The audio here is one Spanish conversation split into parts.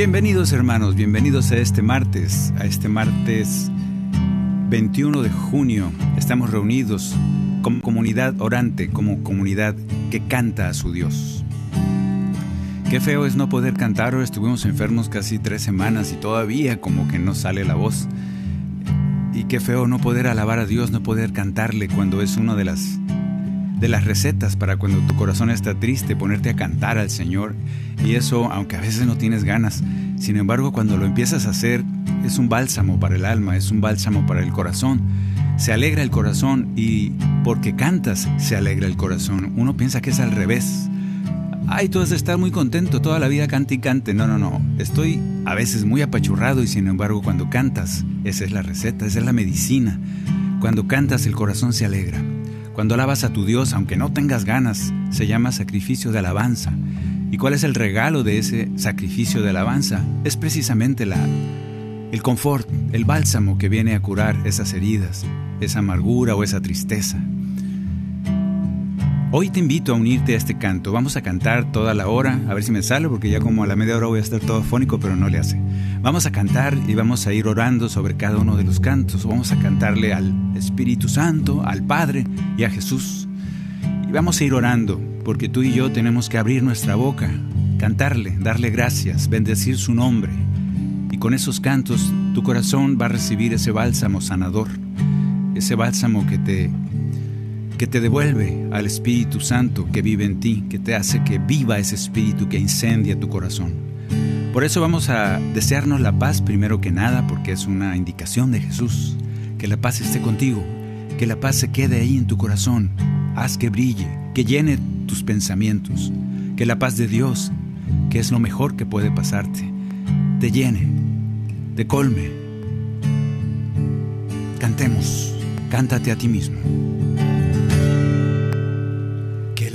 Bienvenidos hermanos, bienvenidos a este martes, a este martes 21 de junio. Estamos reunidos como comunidad orante, como comunidad que canta a su Dios. Qué feo es no poder cantar, hoy estuvimos enfermos casi tres semanas y todavía como que no sale la voz. Y qué feo no poder alabar a Dios, no poder cantarle cuando es una de las de las recetas para cuando tu corazón está triste, ponerte a cantar al Señor. Y eso, aunque a veces no tienes ganas, sin embargo, cuando lo empiezas a hacer, es un bálsamo para el alma, es un bálsamo para el corazón. Se alegra el corazón y porque cantas se alegra el corazón. Uno piensa que es al revés. Ay, tú has de estar muy contento, toda la vida cante y cante. No, no, no. Estoy a veces muy apachurrado y sin embargo cuando cantas, esa es la receta, esa es la medicina. Cuando cantas el corazón se alegra. Cuando alabas a tu Dios, aunque no tengas ganas, se llama sacrificio de alabanza. ¿Y cuál es el regalo de ese sacrificio de alabanza? Es precisamente la, el confort, el bálsamo que viene a curar esas heridas, esa amargura o esa tristeza. Hoy te invito a unirte a este canto. Vamos a cantar toda la hora, a ver si me sale, porque ya como a la media hora voy a estar todo fónico, pero no le hace. Vamos a cantar y vamos a ir orando sobre cada uno de los cantos. Vamos a cantarle al Espíritu Santo, al Padre y a Jesús. Y vamos a ir orando, porque tú y yo tenemos que abrir nuestra boca, cantarle, darle gracias, bendecir su nombre. Y con esos cantos tu corazón va a recibir ese bálsamo sanador, ese bálsamo que te que te devuelve al Espíritu Santo que vive en ti, que te hace que viva ese Espíritu que incendia tu corazón. Por eso vamos a desearnos la paz primero que nada, porque es una indicación de Jesús. Que la paz esté contigo, que la paz se quede ahí en tu corazón, haz que brille, que llene tus pensamientos, que la paz de Dios, que es lo mejor que puede pasarte, te llene, te colme. Cantemos, cántate a ti mismo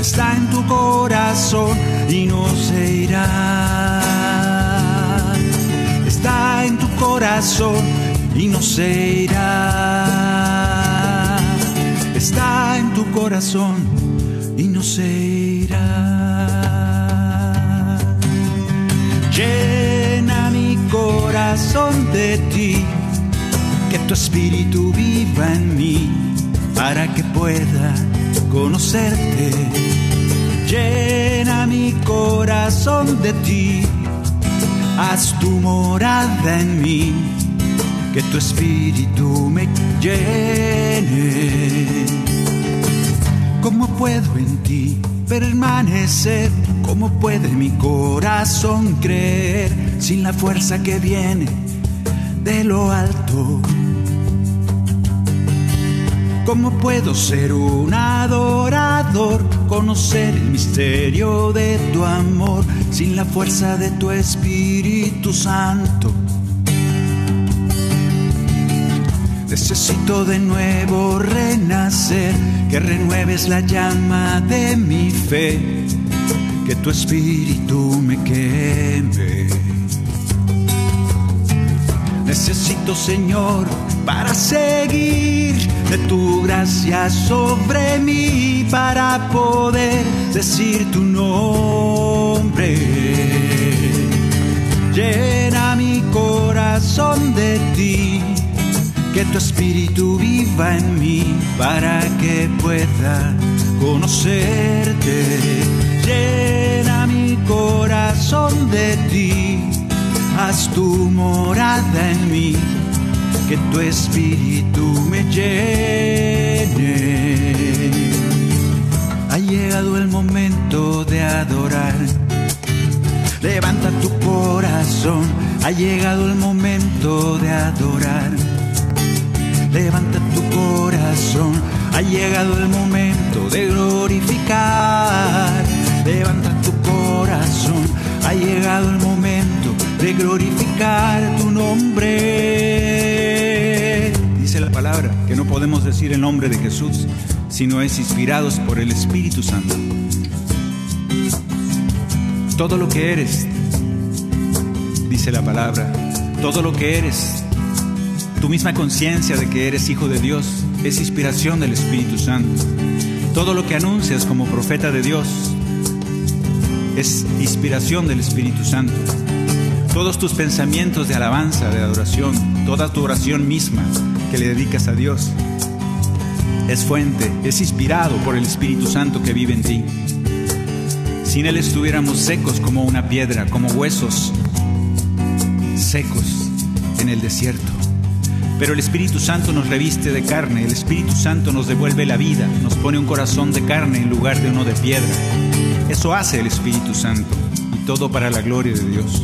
está en tu corazón y no se irá. Está en tu corazón y no se irá. Está en tu corazón y no se irá. Llena mi corazón de ti que tu espíritu viva en mí para que pueda conocerte. Llena mi corazón de ti, haz tu morada en mí, que tu espíritu me llene. ¿Cómo puedo en ti permanecer? ¿Cómo puede mi corazón creer sin la fuerza que viene de lo alto? ¿Cómo puedo ser un adorador, conocer el misterio de tu amor sin la fuerza de tu Espíritu Santo? Necesito de nuevo renacer, que renueves la llama de mi fe, que tu espíritu me queme. Necesito, Señor, para seguir de tu gracia sobre mí, para poder decir tu nombre. Llena mi corazón de ti que tu espíritu viva en mí para que pueda conocerte. Llena mi corazón de ti, haz tu morada en mí, que tu espíritu me llene. Ha llegado el momento de adorar. Levanta tu corazón, ha llegado el momento de adorar levanta tu corazón, ha llegado el momento de glorificar. Levanta tu corazón, ha llegado el momento de glorificar tu nombre. Dice la palabra que no podemos decir el nombre de Jesús si no es inspirados por el Espíritu Santo. Todo lo que eres, dice la palabra, todo lo que eres tu misma conciencia de que eres hijo de Dios es inspiración del Espíritu Santo. Todo lo que anuncias como profeta de Dios es inspiración del Espíritu Santo. Todos tus pensamientos de alabanza, de adoración, toda tu oración misma que le dedicas a Dios es fuente, es inspirado por el Espíritu Santo que vive en ti. Sin Él estuviéramos secos como una piedra, como huesos secos en el desierto. Pero el Espíritu Santo nos reviste de carne, el Espíritu Santo nos devuelve la vida, nos pone un corazón de carne en lugar de uno de piedra. Eso hace el Espíritu Santo y todo para la gloria de Dios.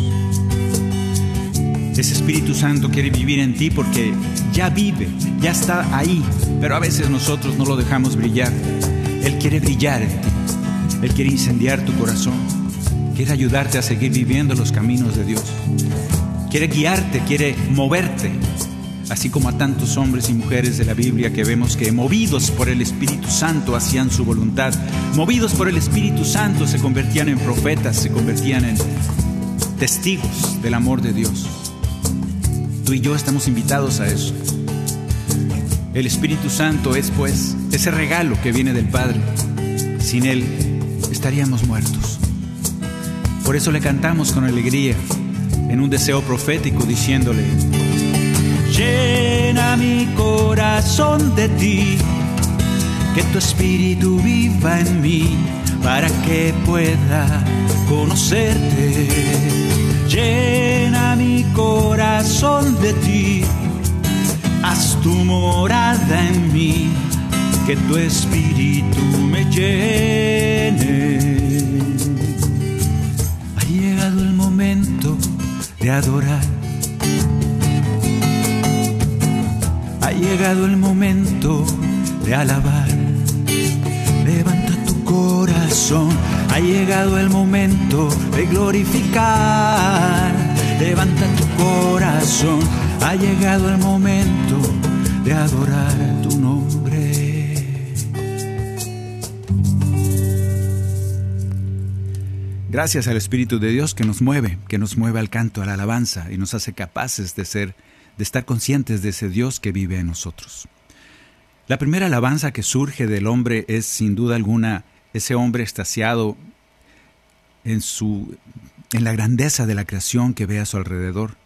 Ese Espíritu Santo quiere vivir en ti porque ya vive, ya está ahí, pero a veces nosotros no lo dejamos brillar. Él quiere brillar en ti, Él quiere incendiar tu corazón, quiere ayudarte a seguir viviendo los caminos de Dios, quiere guiarte, quiere moverte. Así como a tantos hombres y mujeres de la Biblia que vemos que movidos por el Espíritu Santo hacían su voluntad, movidos por el Espíritu Santo se convertían en profetas, se convertían en testigos del amor de Dios. Tú y yo estamos invitados a eso. El Espíritu Santo es pues ese regalo que viene del Padre. Sin Él estaríamos muertos. Por eso le cantamos con alegría, en un deseo profético, diciéndole, Llena mi corazón de ti, que tu espíritu viva en mí para que pueda conocerte. Llena mi corazón de ti, haz tu morada en mí, que tu espíritu me llene. Ha llegado el momento de adorar llegado el momento de alabar. Levanta tu corazón, ha llegado el momento de glorificar. Levanta tu corazón, ha llegado el momento de adorar tu nombre. Gracias al Espíritu de Dios que nos mueve, que nos mueve al canto, a la alabanza y nos hace capaces de ser de estar conscientes de ese Dios que vive en nosotros. La primera alabanza que surge del hombre es sin duda alguna ese hombre extasiado en su en la grandeza de la creación que ve a su alrededor.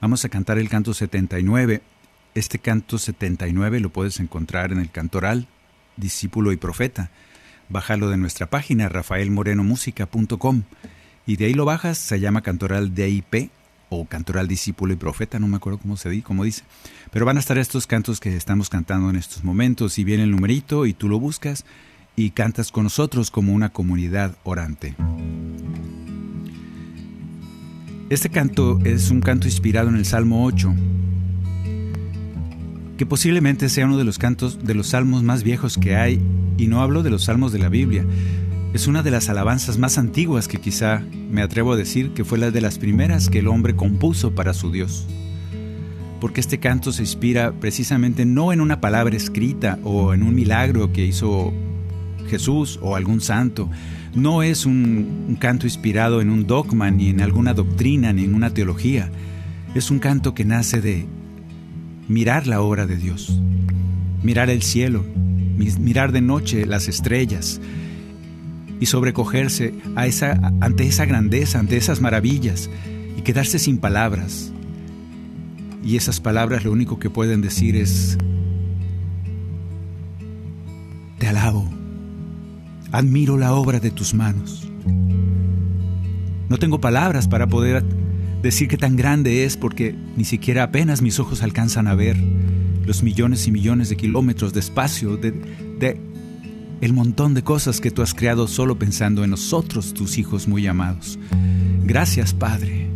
Vamos a cantar el canto 79. Este canto 79 lo puedes encontrar en el Cantoral Discípulo y Profeta. Bájalo de nuestra página rafaelmorenomusica.com y de ahí lo bajas, se llama Cantoral DIP o cantoral discípulo y profeta, no me acuerdo cómo se dice, cómo dice. Pero van a estar estos cantos que estamos cantando en estos momentos y viene el numerito y tú lo buscas y cantas con nosotros como una comunidad orante. Este canto es un canto inspirado en el Salmo 8, que posiblemente sea uno de los cantos de los salmos más viejos que hay, y no hablo de los salmos de la Biblia, es una de las alabanzas más antiguas que quizá me atrevo a decir que fue la de las primeras que el hombre compuso para su Dios. porque este canto se inspira precisamente no en una palabra escrita o en un milagro que hizo Jesús o algún santo. No es un, canto inspirado en un dogma, ni en alguna doctrina, ni en una teología. Es un canto que nace de mirar la obra de Dios, mirar el cielo, mirar de noche las estrellas y sobrecogerse ante esa grandeza, ante esas maravillas y quedarse sin palabras. Y esas palabras lo único que pueden decir es, admiro la obra de tus manos. No tengo palabras para poder decir que tan grande es porque ni siquiera apenas mis ojos alcanzan a ver los millones y millones de kilómetros de espacio, el montón de cosas que tú has creado solo pensando en nosotros, tus hijos muy amados. Gracias, Padre.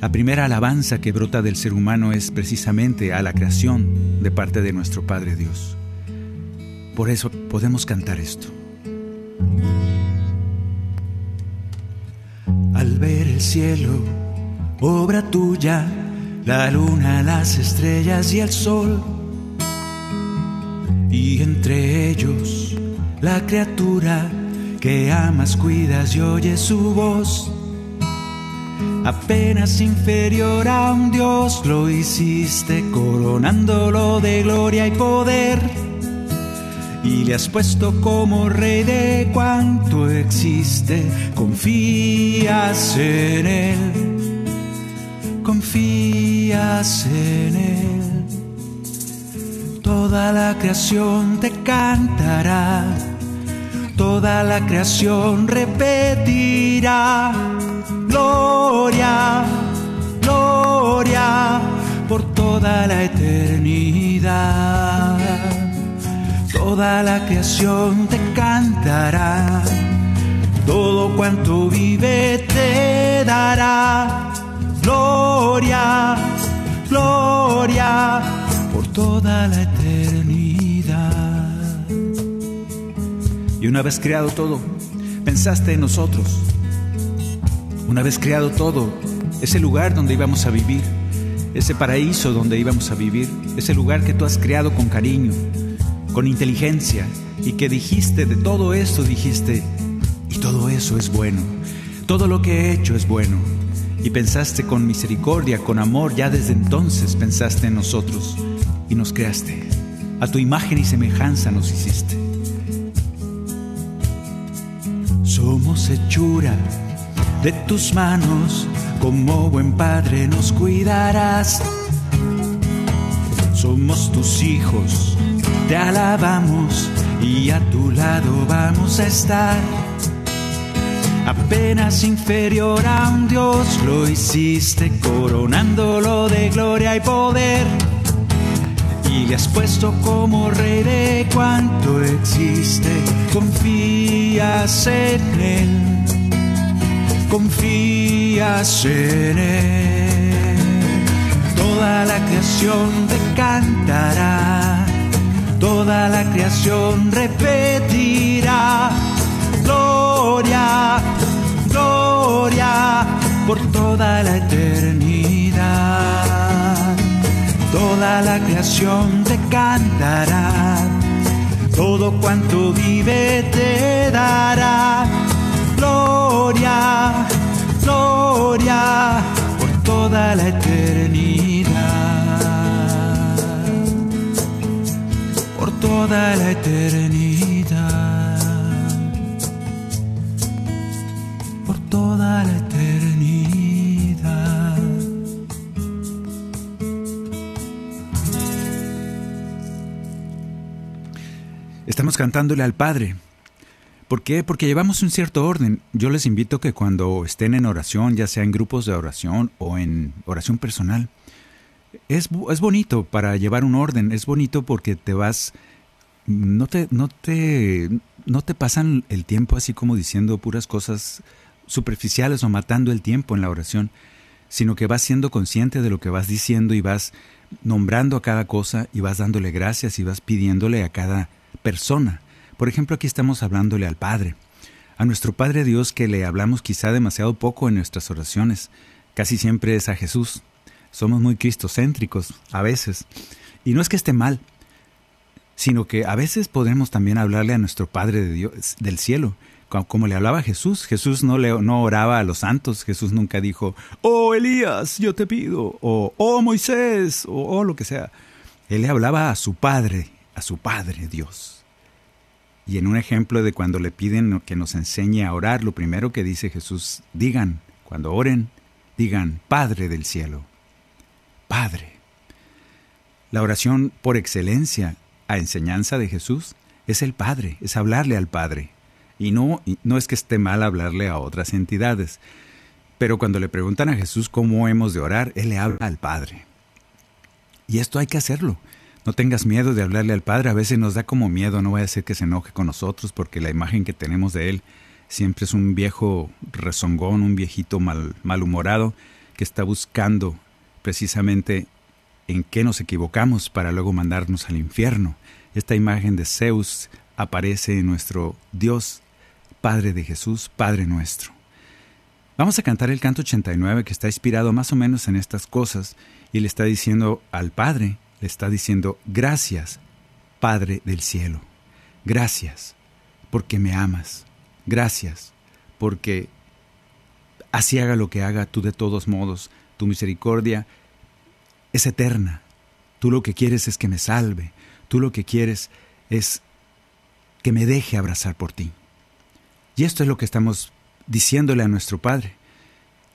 La primera alabanza que brota del ser humano es precisamente a la creación de parte de nuestro Padre Dios. Por eso podemos cantar esto. Al ver el cielo, obra tuya, la luna, las estrellas y el sol, y entre ellos la criatura que amas, cuidas y oyes su voz. Apenas inferior a un Dios lo hiciste, coronándolo de gloria y poder y le has puesto como rey de cuanto existe. Confías en él, confías en él. Toda la creación te cantará, toda la creación repetirá. Gloria, gloria por toda la eternidad toda la creación te cantará, todo cuanto vive te dará gloria, gloria por toda la eternidad. Y una vez creado todo, pensaste en nosotros. Una vez creado todo, ese lugar donde íbamos a vivir, ese paraíso donde íbamos a vivir, ese lugar que tú has creado con cariño, con inteligencia y que dijiste de todo esto, dijiste, y todo eso es bueno, todo lo que he hecho es bueno. Y pensaste con misericordia, con amor, ya desde entonces pensaste en nosotros y nos creaste. A tu imagen y semejanza nos hiciste. Somos hechura de tus manos, como buen padre nos cuidarás. Somos tus hijos te alabamos y a tu lado vamos a estar. Apenas inferior a un Dios lo hiciste coronándolo de gloria y poder. Y le has puesto como rey de cuanto existe. Confías en él, confías en él. Toda la creación te cantará toda la creación repetirá, gloria, gloria por toda la eternidad. Toda la creación te cantará, todo cuanto vive te dará, gloria, gloria por toda la eternidad. Toda la eternidad, por toda la eternidad. Estamos cantándole al Padre. ¿Por qué? Porque llevamos un cierto orden. Yo les invito que cuando estén en oración, ya sea en grupos de oración o en oración personal, es, es bonito para llevar un orden, es bonito porque te vas no te, no te, no te pasan el tiempo así como diciendo puras cosas superficiales o matando el tiempo en la oración, sino que vas siendo consciente de lo que vas diciendo y vas nombrando a cada cosa y vas dándole gracias y vas pidiéndole a cada persona. Por ejemplo, aquí estamos hablándole al Padre, a nuestro Padre Dios que le hablamos quizá demasiado poco en nuestras oraciones, casi siempre es a Jesús. somos muy cristocéntricos a veces. Y no es que esté mal, sino que a veces podremos también hablarle a nuestro Padre de Dios, del cielo, como le hablaba Jesús. Jesús no, le, no oraba a los santos, Jesús nunca dijo, oh Elías, yo te pido, o oh Moisés, o oh lo que sea. Él le hablaba a su Padre, a su Padre Dios. Y en un ejemplo de cuando le piden que nos enseñe a orar, lo primero que dice Jesús, digan, cuando oren, digan, Padre del cielo, Padre. La oración por excelencia a enseñanza de Jesús es el Padre, es hablarle al Padre. Y no, no es que esté mal hablarle a otras entidades, pero cuando le preguntan a Jesús cómo hemos de orar, Él le habla al Padre. Y esto hay que hacerlo. No tengas miedo de hablarle al Padre. A veces nos da como miedo, no vaya a ser que se enoje con nosotros, porque la imagen que tenemos de Él siempre es un viejo rezongón, un viejito mal, malhumorado, que está buscando precisamente en qué nos equivocamos para luego mandarnos al infierno. Esta imagen de Zeus aparece en nuestro Dios, Padre de Jesús, Padre nuestro. Vamos a cantar el canto 89 que está inspirado más o menos en estas cosas y le está diciendo al Padre, le está diciendo, gracias, Padre del cielo, gracias porque me amas, gracias porque así haga lo que haga, tú de todos modos, tu misericordia es eterna. Tú lo que quieres es que me salve. Tú lo que quieres es que me deje abrazar por ti. Y esto es lo que estamos diciéndole a nuestro Padre,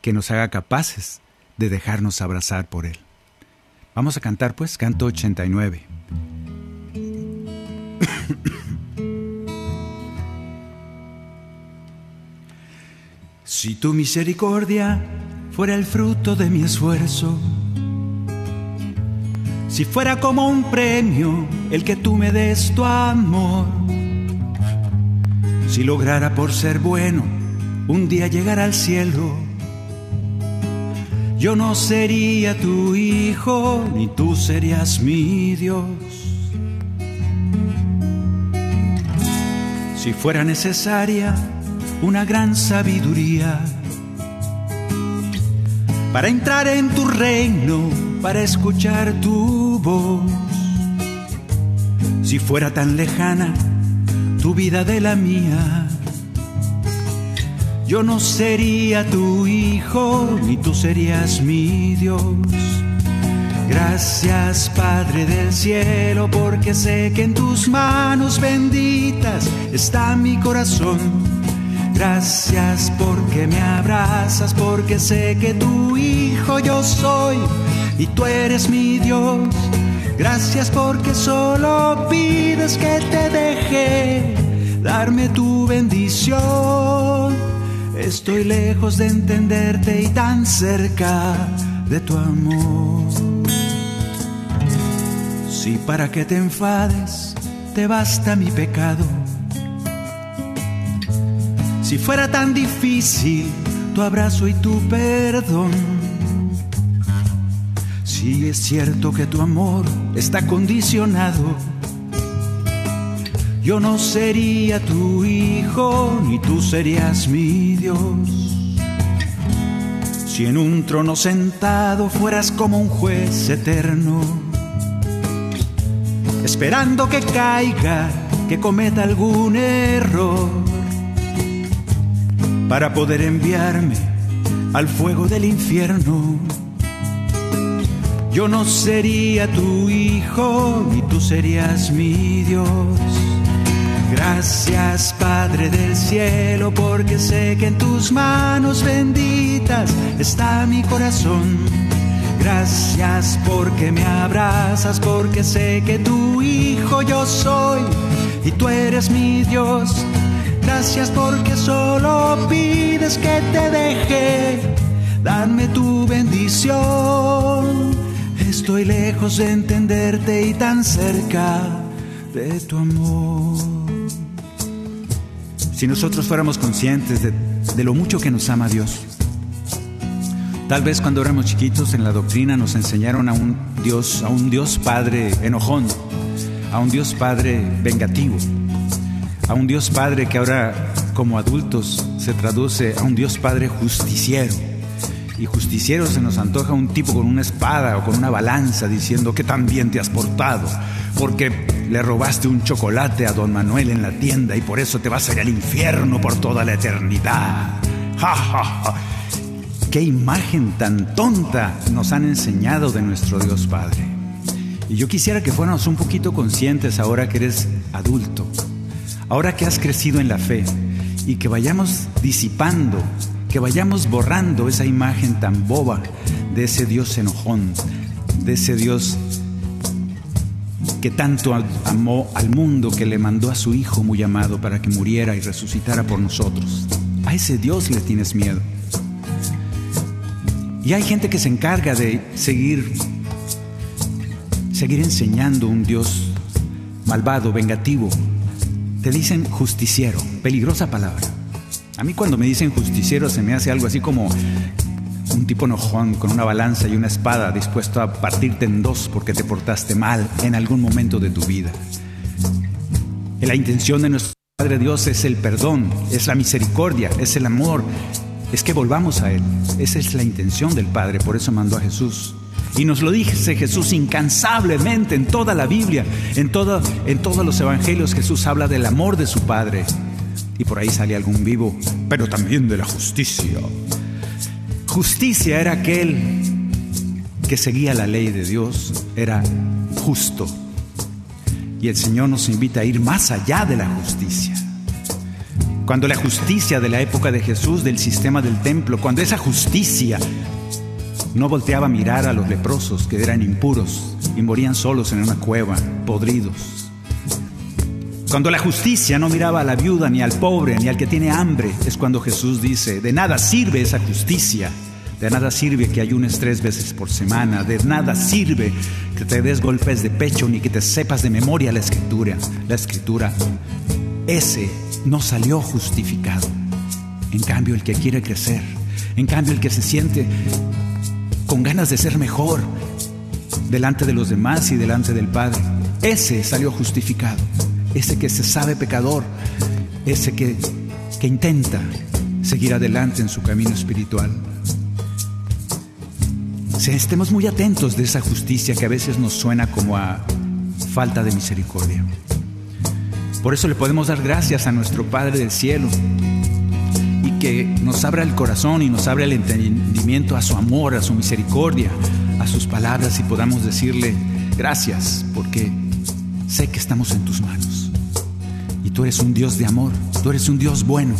que nos haga capaces de dejarnos abrazar por Él. Vamos a cantar pues, canto 89. si tu misericordia fuera el fruto de mi esfuerzo, si fuera como un premio el que tú me des tu amor. Si lograra por ser bueno un día llegar al cielo, yo no sería tu hijo ni tú serías mi Dios. Si fuera necesaria una gran sabiduría para entrar en tu reino, para escuchar tu voz. Si fuera tan lejana tu vida de la mía, yo no sería tu hijo, ni tú serías mi Dios. Gracias Padre del cielo, porque sé que en tus manos benditas está mi corazón Gracias porque me abrazas, porque sé que tu hijo yo soy y tú eres mi Dios. Gracias porque solo pides que te deje darme tu bendición. Estoy lejos de entenderte y tan cerca de tu amor. Si para que te enfades te basta mi pecado si fuera tan difícil tu abrazo y tu perdón. Si es cierto que tu amor está condicionado, yo no sería tu hijo ni tú serías mi Dios. Si en un trono sentado fueras como un juez eterno, esperando que caiga, que cometa algún error para poder enviarme al fuego del infierno. Yo no sería tu hijo, ni tú serías mi Dios. Gracias Padre del cielo, porque sé que en tus manos benditas está mi corazón. Gracias porque me abrazas, porque sé que tu hijo yo soy y tú eres mi Dios. Gracias porque solo pides que te deje darme tu bendición. Estoy lejos de entenderte y tan cerca de tu amor. Si nosotros fuéramos conscientes de, lo mucho que nos ama Dios, Tal vez cuando éramos chiquitos en la doctrina nos enseñaron a un Dios, a un Dios Padre enojón, a un Dios Padre vengativo, a un Dios Padre que ahora como adultos se traduce a un Dios Padre justiciero. Y justiciero se nos antoja un tipo con una espada o con una balanza diciendo que tan bien te has portado, porque le robaste un chocolate a don Manuel en la tienda y por eso te vas a ir al infierno por toda la eternidad. ¡Ja, ja, ja! qué imagen tan tonta nos han enseñado de nuestro Dios Padre! Y yo quisiera que fuéramos un poquito conscientes ahora que eres adulto, ahora que has crecido en la fe y que vayamos disipando, que vayamos borrando esa imagen tan boba de ese Dios enojón, de ese Dios que tanto amó al mundo que le mandó a su Hijo muy amado para que muriera y resucitara por nosotros. A ese Dios le tienes miedo. Y hay gente que se encarga de seguir seguir enseñando un Dios malvado, vengativo. Te dicen justiciero, peligrosa palabra. A mí cuando me dicen justiciero se me hace algo así como un tipo enojón con una balanza y una espada dispuesto a partirte en dos porque te portaste mal en algún momento de tu vida. La intención de nuestro Padre Dios es el perdón, es la misericordia, es el amor, es que volvamos a Él. Esa es la intención del Padre, por eso mandó a Jesús. Y nos lo dice Jesús incansablemente en toda la Biblia, en, todo, en todos los evangelios Jesús habla del amor de su Padre. Y por ahí sale algún vivo, pero también de la justicia. Justicia era aquel que seguía la ley de Dios, era justo. Y el Señor nos invita a ir más allá de la justicia. Cuando la justicia de la época de Jesús, del sistema del templo, cuando esa justicia no volteaba a mirar a los leprosos que eran impuros y morían solos en una cueva, podridos. Cuando la justicia no miraba a la viuda, ni al pobre, ni al que tiene hambre, es cuando Jesús dice, de nada sirve esa justicia, de nada sirve que ayunes tres veces por semana, de nada sirve que te des golpes de pecho, ni que te sepas de memoria la escritura. La escritura, ese no salió justificado. En cambio, el que quiere crecer, en cambio, el que se siente con ganas de ser mejor delante de los demás y delante del Padre. Ese salió justificado, ese que se sabe pecador, ese que, que intenta seguir adelante en su camino espiritual. Si estemos muy atentos de esa justicia que a veces nos suena como a falta de misericordia. Por eso le podemos dar gracias a nuestro Padre del cielo, que nos abra el corazón y nos abra el entendimiento a su amor, a su misericordia, a sus palabras y podamos decirle gracias porque sé que estamos en tus manos. Tú eres un Dios de amor, tú eres un Dios bueno.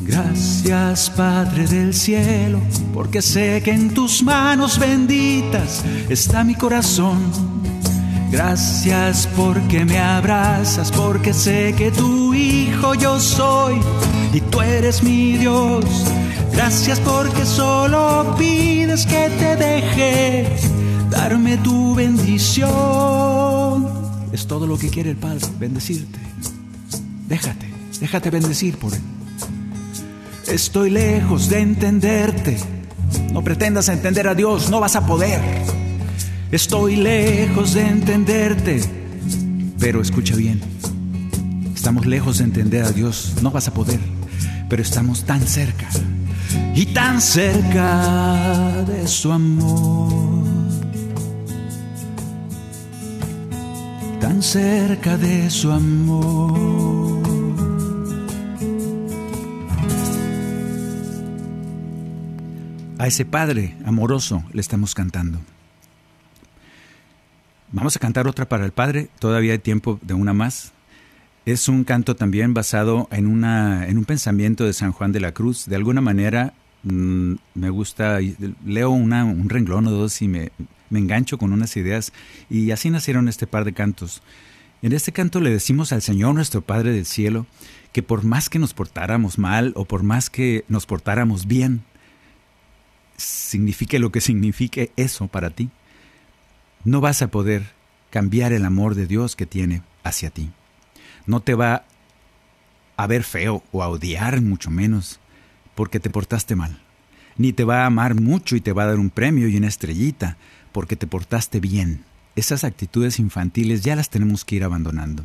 Gracias Padre del cielo, porque sé que en tus manos benditas está mi corazón Gracias porque me abrazas, porque sé que tu hijo yo soy y tú eres mi Dios. Gracias porque solo pides que te deje darme tu bendición. Es todo lo que quiere el Padre, bendecirte. Déjate, déjate bendecir por Él. Estoy lejos de entenderte. No pretendas entender a Dios, no vas a poder. Estoy lejos de entenderte, pero escucha bien. Estamos lejos de entender a Dios, no vas a poder, pero estamos tan cerca y tan cerca de su amor. Tan cerca de su amor. A ese Padre amoroso le estamos cantando. Vamos a cantar otra para el Padre, todavía hay tiempo de una más. Es un canto también basado en, una, en un pensamiento de San Juan de la Cruz. De alguna manera mm, me gusta, leo un renglón o dos y me, me engancho con unas ideas y así nacieron este par de cantos. En este canto le decimos al Señor nuestro Padre del Cielo que por más que nos portáramos mal o por más que nos portáramos bien, signifique lo que signifique eso para ti, no vas a poder cambiar el amor de Dios que tiene hacia ti. No te va a ver feo o a odiar mucho menos porque te portaste mal. Ni te va a amar mucho y te va a dar un premio y una estrellita porque te portaste bien. Esas actitudes infantiles ya las tenemos que ir abandonando.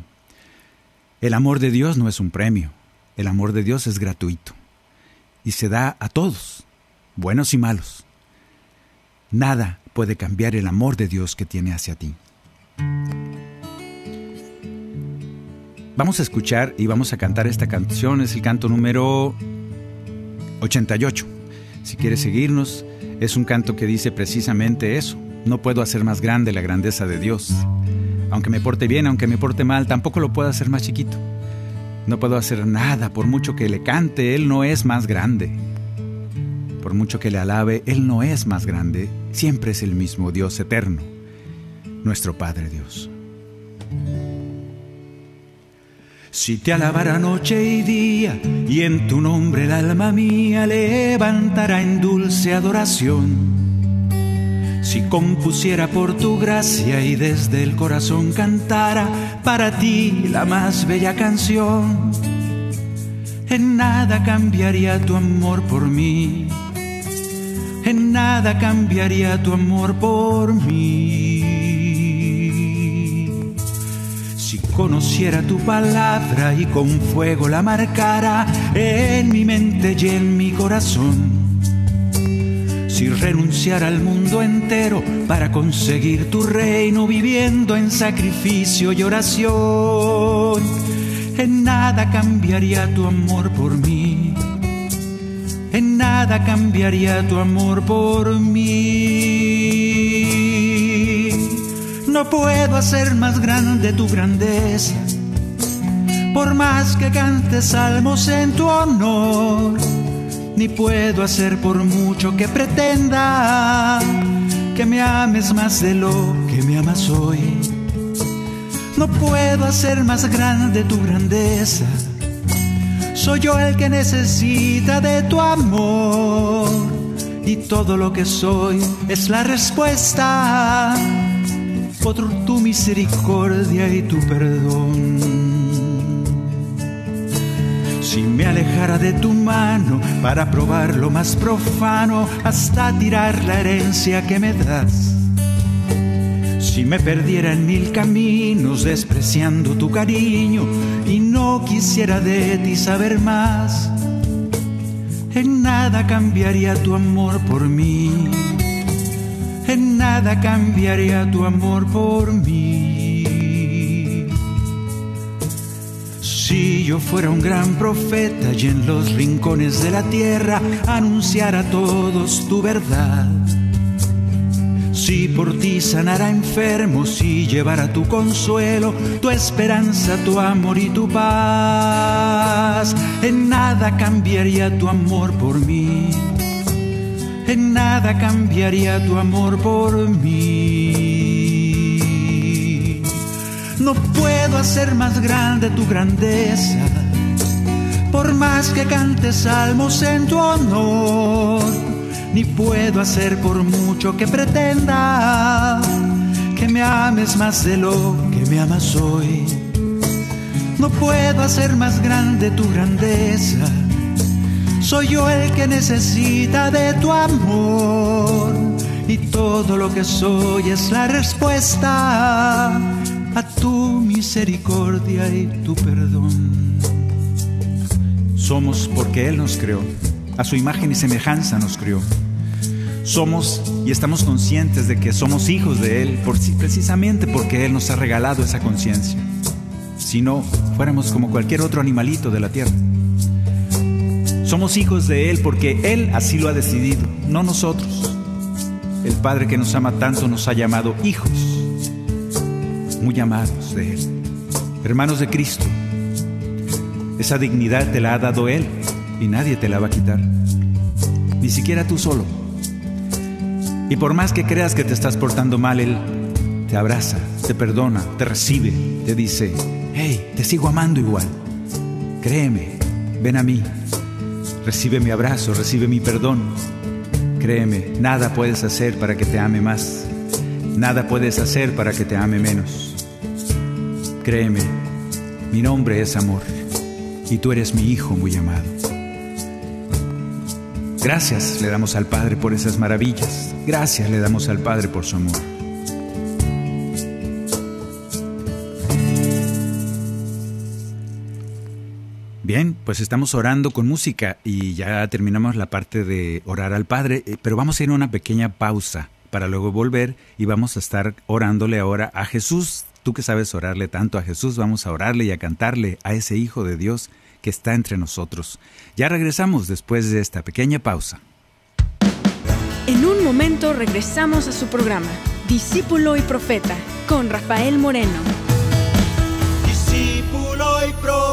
El amor de Dios no es un premio, el amor de Dios es gratuito. y se da a todos, buenos y malos. Nada puede cambiar el amor de Dios que tiene hacia ti. Vamos a escuchar y vamos a cantar esta canción, es el canto número 88. Si quieres seguirnos, es un canto que dice precisamente eso. No puedo hacer más grande la grandeza de Dios. Aunque me porte bien, aunque me porte mal, tampoco lo puedo hacer más chiquito. No puedo hacer nada, por mucho que le cante, Él no es más grande. Por mucho que le alabe, Él no es más grande, siempre es el mismo Dios eterno, nuestro Padre Dios. Si te alabara noche y día, y en tu nombre el alma mía levantará en dulce adoración. Si compusiera por tu gracia y desde el corazón cantara para ti la más bella canción, en nada cambiaría tu amor por mí en nada cambiaría tu amor por mí. Si conociera tu palabra y con fuego la marcara en mi mente y en mi corazón. Si renunciara al mundo entero para conseguir tu reino viviendo en sacrificio y oración, en nada cambiaría tu amor por mí. En nada cambiaría tu amor por mí. No puedo hacer más grande tu grandeza, por más que cantes salmos en tu honor, ni puedo hacer por mucho que pretenda que me ames más de lo que me amas hoy. No puedo hacer más grande tu grandeza soy yo el que necesita de tu amor y todo lo que soy es la respuesta por tu misericordia y tu perdón. Si me alejara de tu mano para probar lo más profano hasta tirar la herencia que me das si me perdiera en mil caminos despreciando tu cariño y no quisiera de ti saber más, en nada cambiaría tu amor por mí. En nada cambiaría tu amor por mí. Si yo fuera un gran profeta y en los rincones de la tierra anunciara a todos tu verdad si por ti sanara enfermos y llevara tu consuelo, tu esperanza, tu amor y tu paz, en nada cambiaría tu amor por mí. En nada cambiaría tu amor por mí. No puedo hacer más grande tu grandeza, por más que cantes salmos en tu honor ni puedo hacer por mucho que pretenda que me ames más de lo que me amas hoy. No puedo hacer más grande tu grandeza. Soy yo el que necesita de tu amor y todo lo que soy es la respuesta a tu misericordia y tu perdón. Somos porque Él nos creó, a su imagen y semejanza nos creó somos y estamos conscientes de que somos hijos de Él por, precisamente porque Él nos ha regalado esa conciencia. Si no, fuéramos como cualquier otro animalito de la tierra. Somos hijos de Él porque Él así lo ha decidido, no nosotros. El Padre que nos ama tanto nos ha llamado hijos, muy amados de Él. Hermanos de Cristo, esa dignidad te la ha dado Él y nadie te la va a quitar, ni siquiera tú solo. Y por más que creas que te estás portando mal, Él te abraza, te perdona, te recibe, te dice, hey, te sigo amando igual. Créeme, ven a mí, recibe mi abrazo, recibe mi perdón. Créeme, nada puedes hacer para que te ame más, nada puedes hacer para que te ame menos. Créeme, mi nombre es amor y tú eres mi hijo muy amado. Gracias le damos al Padre por esas maravillas. Gracias le damos al Padre por su amor. Bien, pues estamos orando con música y ya terminamos la parte de orar al Padre, eh, pero vamos a ir a una pequeña pausa para luego volver y vamos a estar orándole ahora a Jesús. Tú que sabes orarle tanto a Jesús, vamos a orarle y a cantarle a ese Hijo de Dios que está entre nosotros. Ya regresamos después de esta pequeña pausa. En un momento regresamos a su programa, Discípulo y Profeta, con Rafael Moreno. Discípulo y Profeta.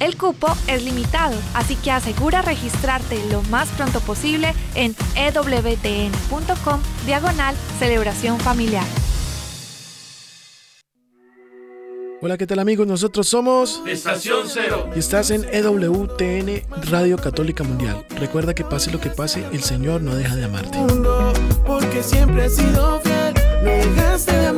El cupo es limitado, así que asegura registrarte lo más pronto posible en ewtn.com diagonal celebración familiar. Hola, ¿qué tal amigos? Nosotros somos Estación Cero. y estás en EWTN Radio Católica Mundial. Recuerda que pase lo que pase, el Señor no deja de amarte. Porque siempre has sido fiel, no dejaste de amarme,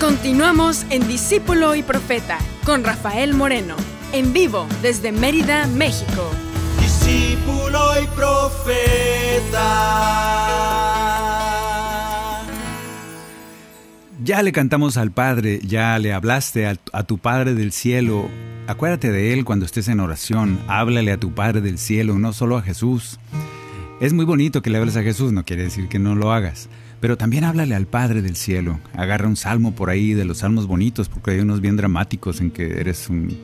Continuamos en Discípulo y Profeta con Rafael Moreno, en vivo desde Mérida, México. Discípulo y profeta. Ya le cantamos al Padre, ya le hablaste a, a tu Padre del cielo. Acuérdate de Él cuando estés en oración. Háblale a tu Padre del cielo, no solo a Jesús. Es muy bonito que le hables a Jesús, no quiere decir que no lo hagas. Pero también háblale al Padre del cielo. Agarra un salmo por ahí de los salmos bonitos, porque hay unos bien dramáticos en que eres un...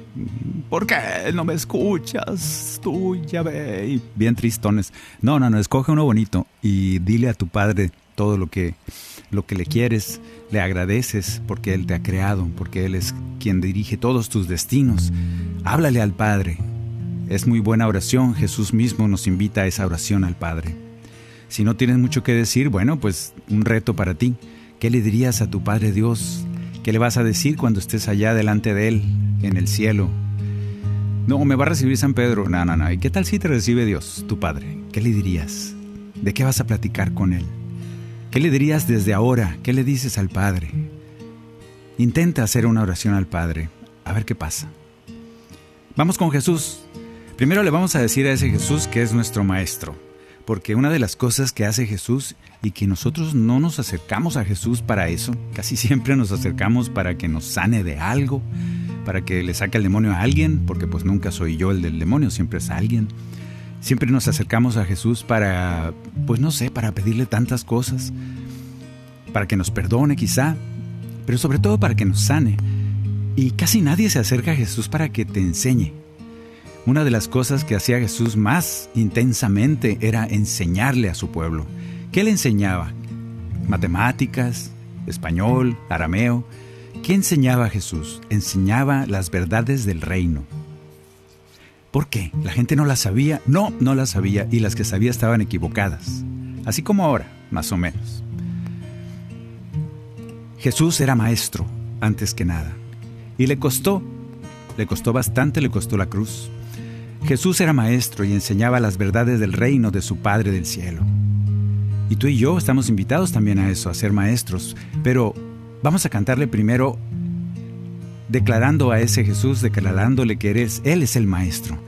¿Por qué no me escuchas? Tú ya ve. Bien tristones. No, no, no, escoge uno bonito y dile a tu Padre todo lo que, lo que le quieres, le agradeces porque Él te ha creado, porque Él es quien dirige todos tus destinos. Háblale al Padre. Es muy buena oración, Jesús mismo nos invita a esa oración al Padre. Si no tienes mucho que decir, bueno, pues un reto para ti. ¿Qué le dirías a tu Padre Dios? ¿Qué le vas a decir cuando estés allá delante de Él, en el cielo? No, me va a recibir San Pedro. No, no, no. ¿Y qué tal si te recibe Dios, tu Padre? ¿Qué le dirías? ¿De qué vas a platicar con Él? ¿Qué le dirías desde ahora? ¿Qué le dices al Padre? Intenta hacer una oración al Padre, a ver qué pasa. Vamos con Jesús. Primero le vamos a decir a ese Jesús que es nuestro Maestro, porque una de las cosas que hace Jesús y que nosotros no nos acercamos a Jesús para eso, casi siempre nos acercamos para que nos sane de algo, para que le saque el demonio a alguien, porque pues nunca soy yo el del demonio, siempre es alguien. Siempre nos acercamos a Jesús para, pues no sé, para pedirle tantas cosas, para que nos perdone quizá, pero sobre todo para que nos sane. Y casi nadie se acerca a Jesús para que te enseñe. Una de las cosas que hacía Jesús más intensamente era enseñarle a su pueblo. ¿Qué le enseñaba? Matemáticas, español, arameo. ¿Qué enseñaba Jesús? Enseñaba las verdades del reino. ¿Por qué? ¿La gente no las sabía? No, no las sabía y las que sabía estaban equivocadas. Así como ahora, más o menos. Jesús era maestro, antes que nada. Y le costó, le costó bastante, le costó la cruz. Jesús era maestro y enseñaba las verdades del reino de su Padre del cielo. Y tú y yo estamos invitados también a eso, a ser maestros. Pero vamos a cantarle primero declarando a ese Jesús, declarándole que eres, Él es el Maestro.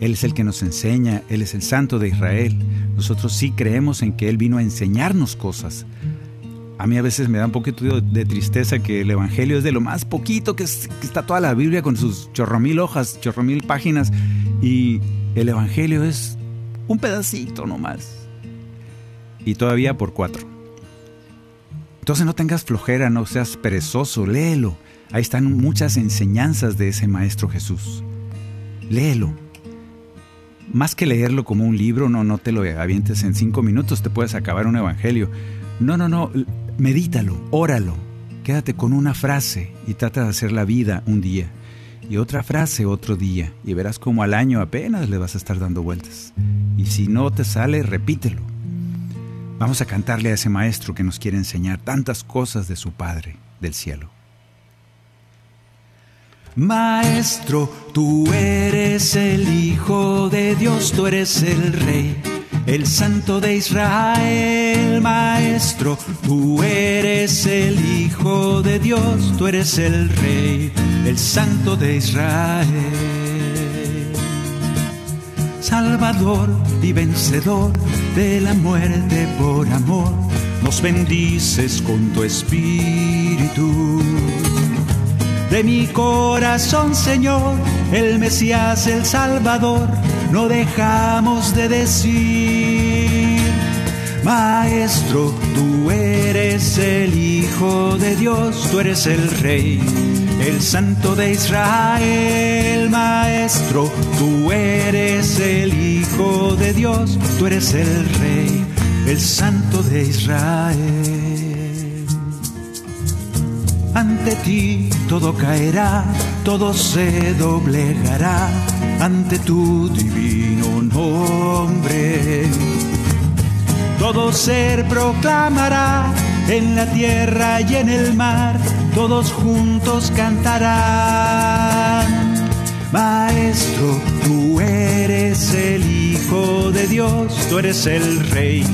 Él es el que nos enseña, Él es el Santo de Israel. Nosotros sí creemos en que Él vino a enseñarnos cosas, A mí a veces me da un poquito de tristeza que el Evangelio es de lo más poquito que, está toda la Biblia con sus chorromil hojas, chorromil páginas, y el Evangelio es un pedacito nomás. Y todavía por cuatro. Entonces no tengas flojera, no seas perezoso, léelo. Ahí están muchas enseñanzas de ese Maestro Jesús. Léelo. Más que leerlo como un libro, no, no te lo avientes en cinco minutos, te puedes acabar un evangelio. No, no, no, medítalo, óralo. Quédate con una frase y trata de hacer la vida un día. Y otra frase otro día. Y verás como al año apenas le vas a estar dando vueltas. Y si no te sale, repítelo. Vamos a cantarle a ese maestro que nos quiere enseñar tantas cosas de su Padre del cielo. Maestro, tú eres el Hijo de Dios, tú eres el Rey, el Santo de Israel. Maestro, tú eres el Hijo de Dios, tú eres el Rey, el Santo de Israel. Salvador y vencedor de la muerte por amor, nos bendices con tu espíritu de mi corazón, Señor, el Mesías, el Salvador, no dejamos de decir, Maestro, tú eres el Hijo de Dios, tú eres el Rey, el Santo de Israel, Maestro, tú eres el Hijo de Dios, tú eres el Rey, el Santo de Israel. Ante ti todo caerá, todo se doblegará ante tu divino nombre. Todo ser proclamará en la tierra y en el mar, todos juntos cantarán. Maestro, tú eres el Hijo de Dios, tú eres el Rey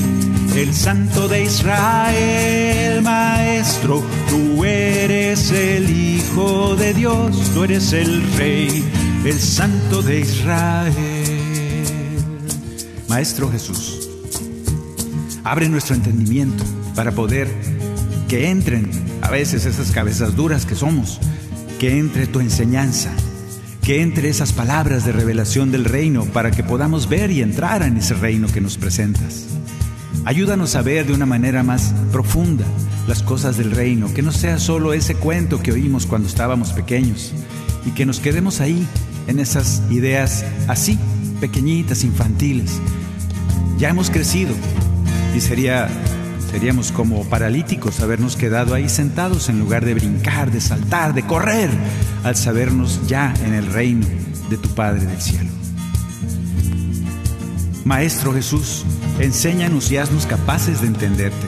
el Santo de Israel, Maestro, tú eres el Hijo de Dios, tú eres el Rey, el Santo de Israel. Maestro Jesús, abre nuestro entendimiento para poder que entren a veces esas cabezas duras que somos, que entre tu enseñanza, que entre esas palabras de revelación del reino para que podamos ver y entrar en ese reino que nos presentas. Ayúdanos a ver de una manera más profunda las cosas del reino, que no sea solo ese cuento que oímos cuando estábamos pequeños y que nos quedemos ahí en esas ideas así, pequeñitas, infantiles. Ya hemos crecido y sería seríamos como paralíticos habernos quedado ahí sentados en lugar de brincar, de saltar, de correr, al sabernos ya en el reino de tu Padre del cielo. Maestro Jesús, enséñanos y haznos capaces de entenderte.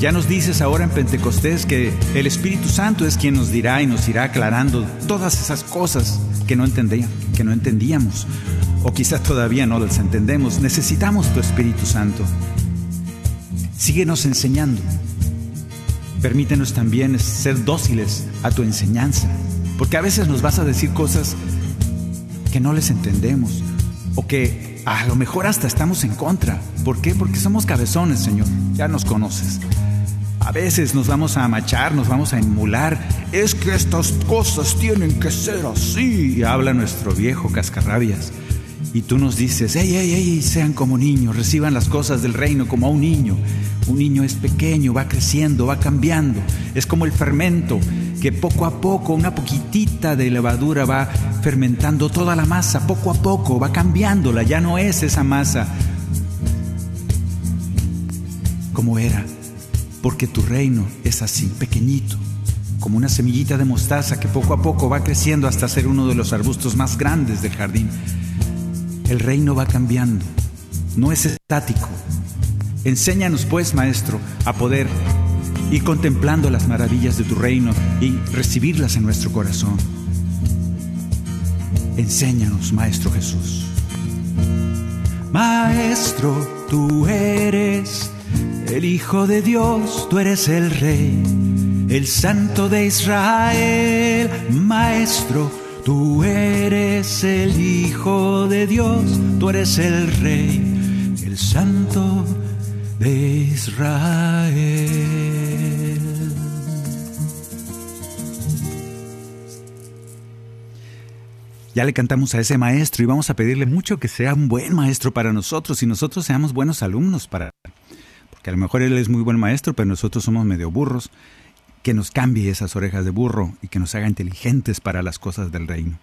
Ya nos dices ahora en Pentecostés que el Espíritu Santo es quien nos dirá y nos irá aclarando todas esas cosas que no, que no entendíamos o quizás todavía no las entendemos. Necesitamos tu Espíritu Santo. Síguenos enseñando. Permítenos también ser dóciles a tu enseñanza, porque a veces nos vas a decir cosas que no les entendemos o que a lo mejor hasta estamos en contra. ¿Por qué? Porque somos cabezones, Señor. Ya nos conoces. A veces nos vamos a amachar, nos vamos a emular. Es que estas cosas tienen que ser así. habla nuestro viejo cascarrabias. Y tú nos dices, ey, ey, ey, sean como niños, reciban las cosas del reino como a un niño. Un niño es pequeño, va creciendo, va cambiando. Es como el fermento que poco a poco, una poquitita de levadura va fermentando toda la masa, poco a poco va cambiándola, ya no es esa masa como era, porque tu reino es así, pequeñito, como una semillita de mostaza que poco a poco va creciendo hasta ser uno de los arbustos más grandes del jardín. El reino va cambiando, no es estático. Enséñanos pues, Maestro, a poder y contemplando las maravillas de tu reino y recibirlas en nuestro corazón. Enséñanos, Maestro Jesús. Maestro, tú eres el Hijo de Dios, tú eres el Rey, el Santo de Israel. Maestro, tú eres el Hijo de Dios, tú eres el Rey, el Santo de Israel. Ya le cantamos a ese maestro y vamos a pedirle mucho que sea un buen maestro para nosotros y nosotros seamos buenos alumnos para porque a lo mejor él es muy buen maestro, pero nosotros somos medio burros, que nos cambie esas orejas de burro y que nos haga inteligentes para las cosas del reino.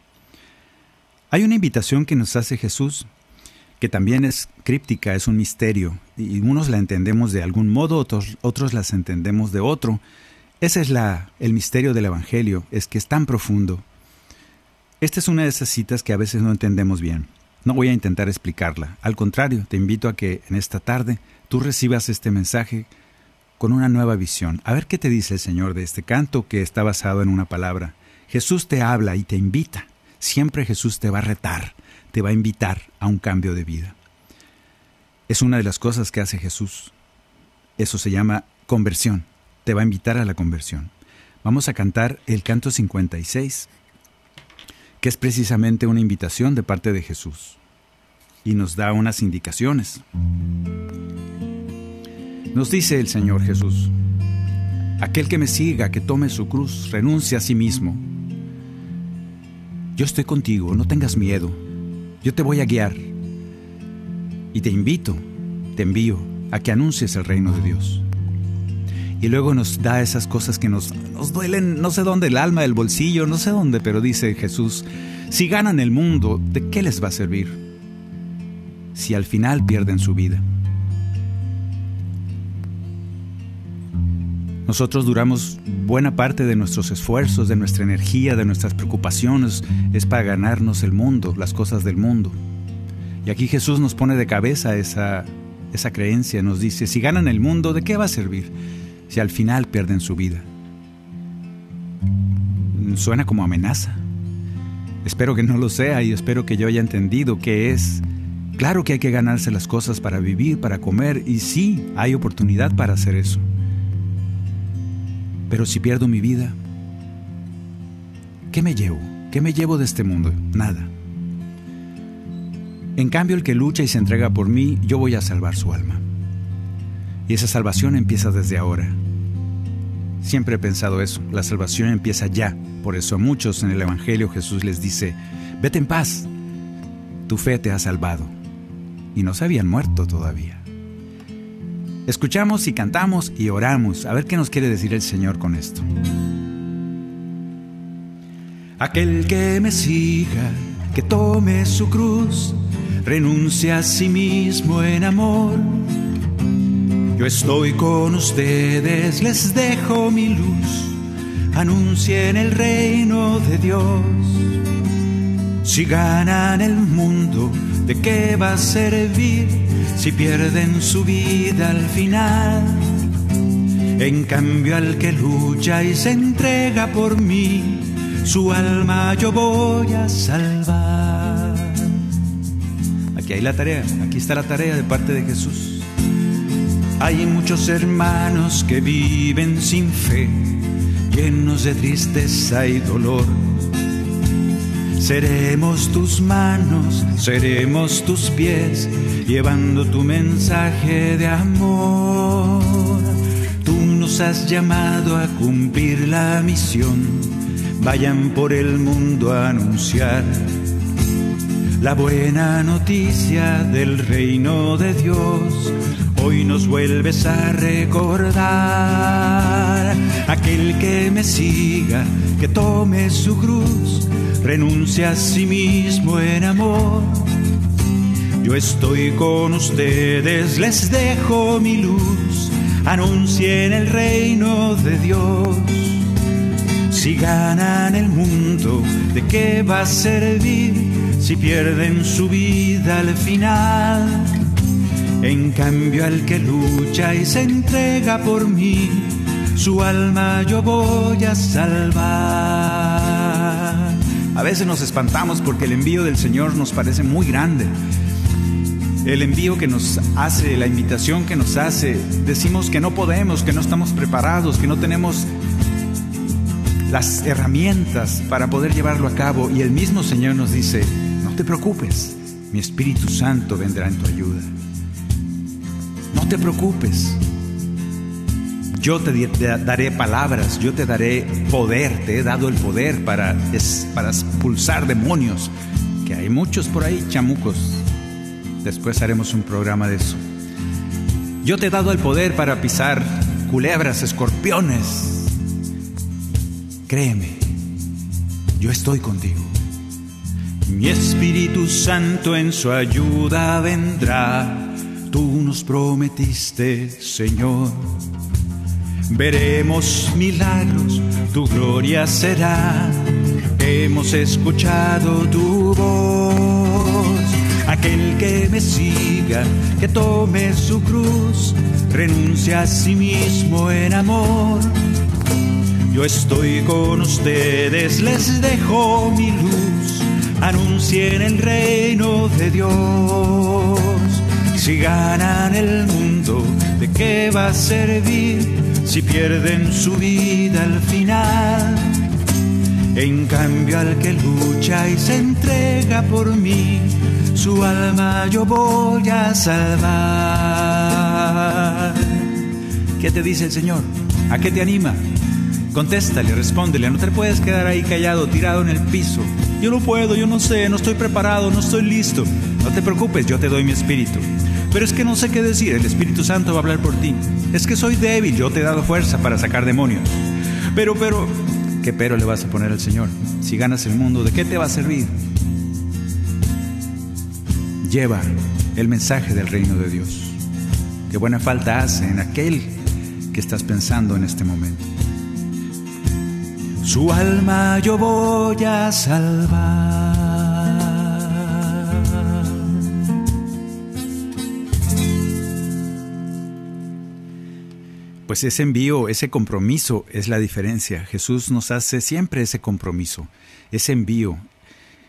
Hay una invitación que nos hace Jesús que también es críptica, es un misterio, y unos la entendemos de algún modo, otros, otros las entendemos de otro. Ese es la, el misterio del Evangelio, es que es tan profundo. Esta es una de esas citas que a veces no entendemos bien. No voy a intentar explicarla. Al contrario, te invito a que en esta tarde tú recibas este mensaje con una nueva visión. A ver qué te dice el Señor de este canto que está basado en una palabra. Jesús te habla y te invita. Siempre Jesús te va a retar, te va a invitar a un cambio de vida. Es una de las cosas que hace Jesús. Eso se llama conversión. Te va a invitar a la conversión. Vamos a cantar el canto 56, que es precisamente una invitación de parte de Jesús. Y nos da unas indicaciones. Nos dice el Señor Jesús, aquel que me siga, que tome su cruz, renuncie a sí mismo. Yo estoy contigo, no tengas miedo. Yo te voy a guiar y te invito, te envío a que anuncies el reino de Dios. Y luego nos da esas cosas que nos, nos duelen, no sé dónde, el alma, el bolsillo, no sé dónde, pero dice Jesús, si ganan el mundo, ¿de qué les va a servir? Si al final pierden su vida. Nosotros duramos buena parte de nuestros esfuerzos, de nuestra energía, de nuestras preocupaciones, es para ganarnos el mundo, las cosas del mundo. Y aquí Jesús nos pone de cabeza esa, esa creencia, nos dice, si ganan el mundo, ¿de qué va a servir? Si al final pierden su vida. Suena como amenaza. Espero que no lo sea y espero que yo haya entendido que es, claro que hay que ganarse las cosas para vivir, para comer, y sí, hay oportunidad para hacer eso. Pero si pierdo mi vida, ¿qué me llevo? ¿Qué me llevo de este mundo? Nada. En cambio, el que lucha y se entrega por mí, yo voy a salvar su alma. Y esa salvación empieza desde ahora. Siempre he pensado eso, la salvación empieza ya. Por eso a muchos en el Evangelio Jesús les dice, vete en paz, tu fe te ha salvado. Y no se habían muerto todavía. Escuchamos y cantamos y oramos. A ver qué nos quiere decir el Señor con esto. Aquel que me siga, que tome su cruz, renuncie a sí mismo en amor. Yo estoy con ustedes, les dejo mi luz, anuncien el reino de Dios. Si ganan el mundo, ¿de qué va a servir si pierden su vida al final? En cambio al que lucha y se entrega por mí, su alma yo voy a salvar. Aquí hay la tarea, aquí está la tarea de parte de Jesús. Hay muchos hermanos que viven sin fe, llenos de tristeza y dolor. Seremos tus manos, seremos tus pies, llevando tu mensaje de amor. Tú nos has llamado a cumplir la misión, vayan por el mundo a anunciar la buena noticia del reino de Dios. Hoy nos vuelves a recordar, aquel que me siga, que tome su cruz, renuncia a sí mismo en amor. Yo estoy con ustedes, les dejo mi luz, anuncien el reino de Dios. Si ganan el mundo, ¿de qué va a servir si pierden su vida al final? En cambio al que lucha y se entrega por mí, su alma yo voy a salvar. A veces nos espantamos porque el envío del Señor nos parece muy grande. El envío que nos hace, la invitación que nos hace, decimos que no podemos, que no estamos preparados, que no tenemos las herramientas para poder llevarlo a cabo. Y el mismo Señor nos dice, no te preocupes, mi Espíritu Santo vendrá en tu ayuda. No te preocupes, Yo te daré palabras, yo te daré poder, te he dado el poder para, para expulsar demonios, que hay muchos por ahí, chamucos. Después haremos un programa de eso. Yo te he dado el poder para pisar culebras, escorpiones. Créeme, yo estoy contigo. Mi Espíritu Santo en su ayuda vendrá. Tú nos prometiste, Señor. Veremos milagros, tu gloria será. Hemos escuchado tu voz. Aquel que me siga, que tome su cruz, renuncia a sí mismo en amor. Yo estoy con ustedes, les dejo mi luz, anuncien el reino de Dios. Si ganan el mundo, ¿de qué va a servir si pierden su vida al final? En cambio al que lucha y se entrega por mí, su alma yo voy a salvar. ¿Qué te dice el Señor? ¿A qué te anima? Contéstale, respóndele, no te puedes quedar ahí callado, tirado en el piso. Yo no puedo, yo no sé, no estoy preparado, no estoy listo. No te preocupes, yo te doy mi espíritu. Pero es que no sé qué decir, el Espíritu Santo va a hablar por ti. Es que soy débil, yo te he dado fuerza para sacar demonios. Pero, pero, ¿qué pero le vas a poner al Señor? Si ganas el mundo, ¿de qué te va a servir? Lleva el mensaje del reino de Dios. Qué buena falta hace en aquel que estás pensando en este momento. Su alma yo voy a salvar. Pues ese envío, ese compromiso es la diferencia. Jesús nos hace siempre ese compromiso, ese envío.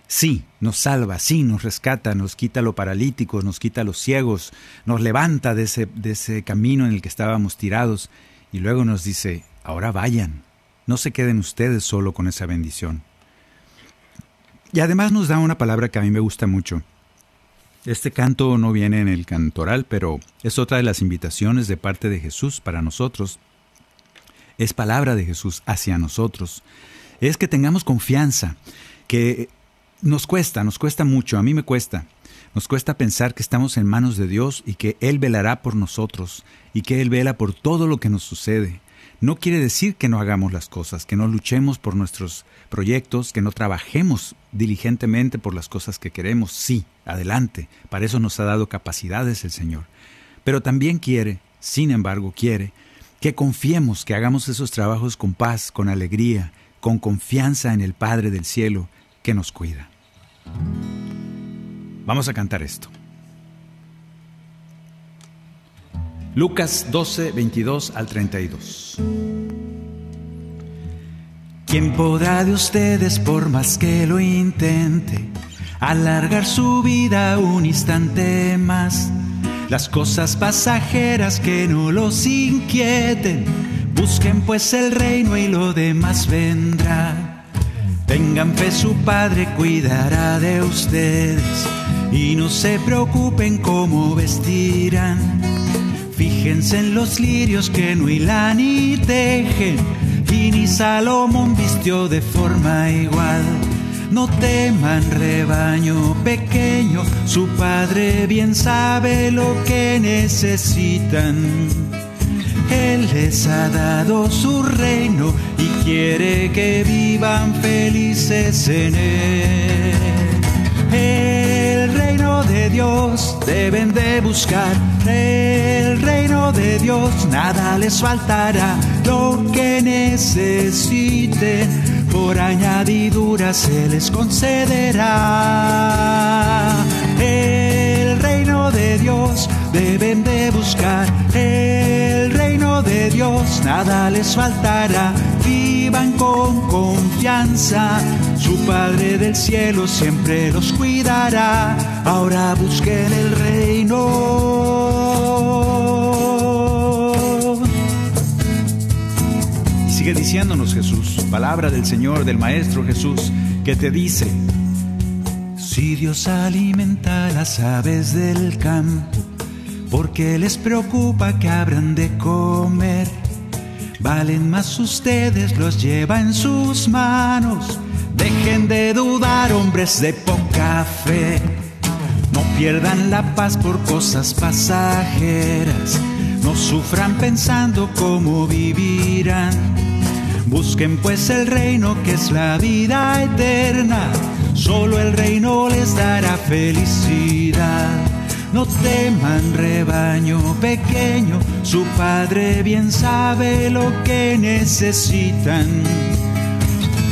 Sí, nos salva, sí, nos rescata, nos quita lo paralítico, nos quita los ciegos, nos levanta de ese, de ese camino en el que estábamos tirados y luego nos dice, ahora vayan, no se queden ustedes solo con esa bendición. Y además nos da una palabra que a mí me gusta mucho. Este canto no viene en el cantoral, pero es otra de las invitaciones de parte de Jesús para nosotros. Es palabra de Jesús hacia nosotros. Es que tengamos confianza, que nos cuesta, nos cuesta mucho, a mí me cuesta. Nos cuesta pensar que estamos en manos de Dios y que Él velará por nosotros y que Él vela por todo lo que nos sucede. No quiere decir que no hagamos las cosas, que no luchemos por nuestros proyectos, que no trabajemos diligentemente por las cosas que queremos. Sí, adelante, para eso nos ha dado capacidades el Señor. Pero también quiere, sin embargo, quiere que confiemos, que hagamos esos trabajos con paz, con alegría, con confianza en el Padre del cielo que nos cuida. Vamos a cantar esto. Lucas 12, 22 al 32. ¿Quién podrá de ustedes, por más que lo intente, alargar su vida un instante más? Las cosas pasajeras que no los inquieten, busquen pues el reino y lo demás vendrá. Tengan fe, su Padre cuidará de ustedes y no se preocupen cómo vestirán. Fíjense en los lirios que no hilan ni tejen, y ni Salomón vistió de forma igual. No teman rebaño pequeño, su padre bien sabe lo que necesitan. Él les ha dado su reino y quiere que vivan felices en él. Reino de Dios deben de buscar. El reino de Dios nada les faltará. Lo que necesiten por añadidura se les concederá. El reino de Dios deben de buscar. El Dios nada les faltará. Vivan con confianza. Su Padre del cielo siempre los cuidará. Ahora busquen el reino. Y sigue diciéndonos Jesús, palabra del Señor, del Maestro Jesús, que te dice, si Dios alimenta las aves del campo, porque les preocupa que habrán de comer, Valen más ustedes, los lleva en sus manos. Dejen de dudar, hombres de poca fe. No pierdan la paz por cosas pasajeras. No sufran pensando cómo vivirán. Busquen pues el reino que es la vida eterna. Solo el reino les dará felicidad. No teman rebaño pequeño, su padre bien sabe lo que necesitan.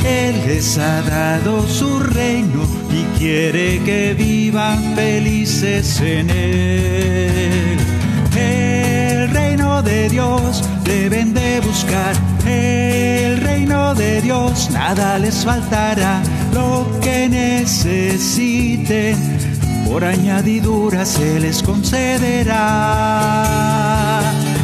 Él les ha dado su reino y quiere que vivan felices en él. El reino de Dios deben de buscar, el reino de Dios nada les faltará, lo que necesiten por añadidura se les concederá.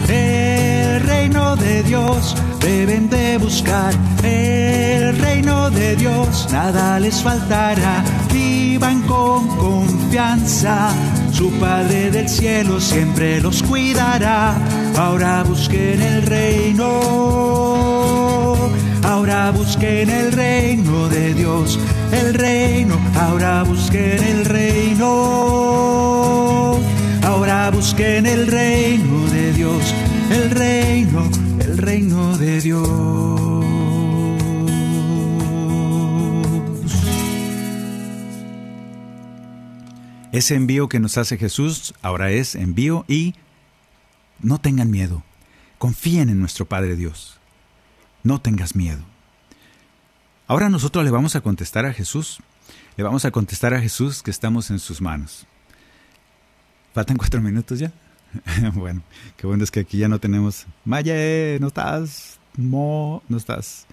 El reino de Dios deben de buscar, el reino de Dios nada les faltará. Vivan con confianza, su Padre del cielo siempre los cuidará. Ahora busquen el reino, ahora busquen el reino de Dios, el reino, ahora busquen el reino, ahora busquen el reino de Dios, el reino, el reino de Dios. Ese envío que nos hace Jesús ahora es envío y no tengan miedo. Confíen en nuestro Padre Dios. No tengas miedo. Ahora nosotros le vamos a contestar a Jesús. Le vamos a contestar a Jesús que estamos en sus manos. ¿Faltan cuatro minutos ya? bueno, qué bueno es que aquí ya no tenemos... Maye, no estás. Mo, no estás.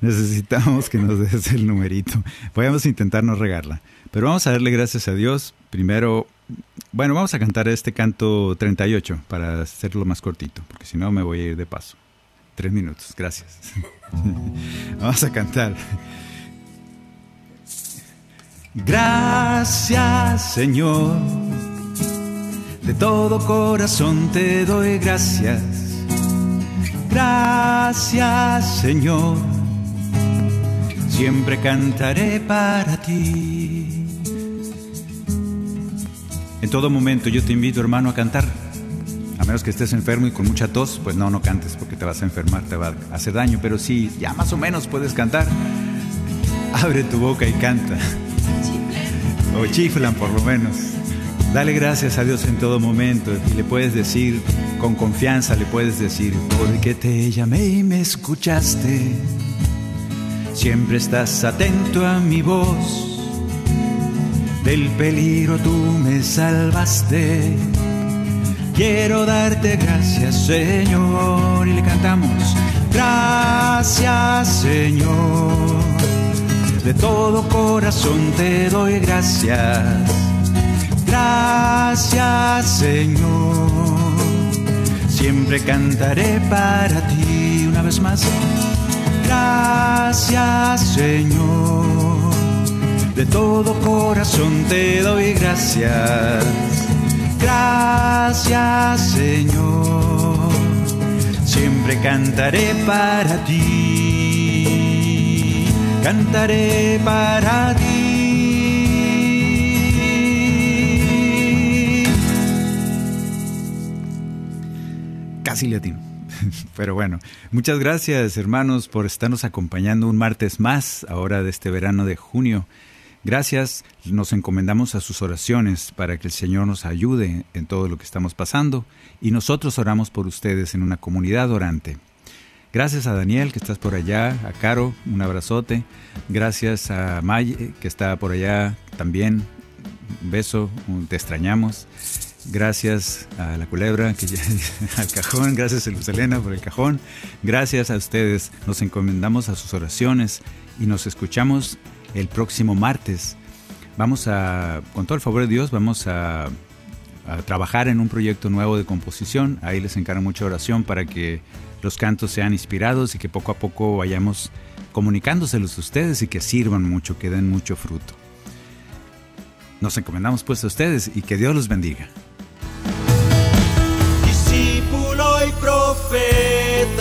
Necesitamos que nos des el numerito. A intentar no regarla. Pero vamos a darle gracias a Dios. Primero, bueno, vamos a cantar este canto 38 para hacerlo más cortito, porque si no me voy a ir de paso. Tres minutos, gracias. vamos a cantar. Gracias Señor, de todo corazón te doy gracias. Gracias Señor, siempre cantaré para ti. En todo momento yo te invito, hermano, a cantar. Menos que estés enfermo y con mucha tos, pues no, no cantes porque te vas a enfermar, te va a hacer daño. Pero sí, ya más o menos puedes cantar. Abre tu boca y canta. O chiflan por lo menos. Dale gracias a Dios en todo momento y le puedes decir con confianza, le puedes decir, Porque te llamé y me escuchaste. Siempre estás atento a mi voz. Del peligro tú me salvaste. Quiero darte gracias, Señor. Y le cantamos, gracias, Señor. De todo corazón te doy gracias. Gracias, Señor. Siempre cantaré para ti una vez más. Gracias, Señor. De todo corazón te doy gracias. Gracias, Señor. Siempre cantaré para ti. Cantaré para ti. casi latino. Pero bueno, muchas gracias hermanos por estarnos acompañando un martes más ahora de este verano de junio. Gracias, nos encomendamos a sus oraciones para que el Señor nos ayude en todo lo que estamos pasando y nosotros oramos por ustedes en una comunidad orante. Gracias a Daniel que estás por allá, a Caro, un abrazote. Gracias a May que está por allá también. Un beso, te extrañamos. Gracias a la culebra, que ya, al cajón. Gracias a Luz Elena por el cajón. Gracias a ustedes. Nos encomendamos a sus oraciones y nos escuchamos el próximo martes. Vamos a, con todo el favor de Dios, vamos a, trabajar en un proyecto nuevo de composición. Ahí les encargo mucha oración para que los cantos sean inspirados y que poco a poco vayamos comunicándoselos a ustedes y que sirvan mucho, que den mucho fruto. Nos encomendamos pues a ustedes y que Dios los bendiga. discípulo y profeta.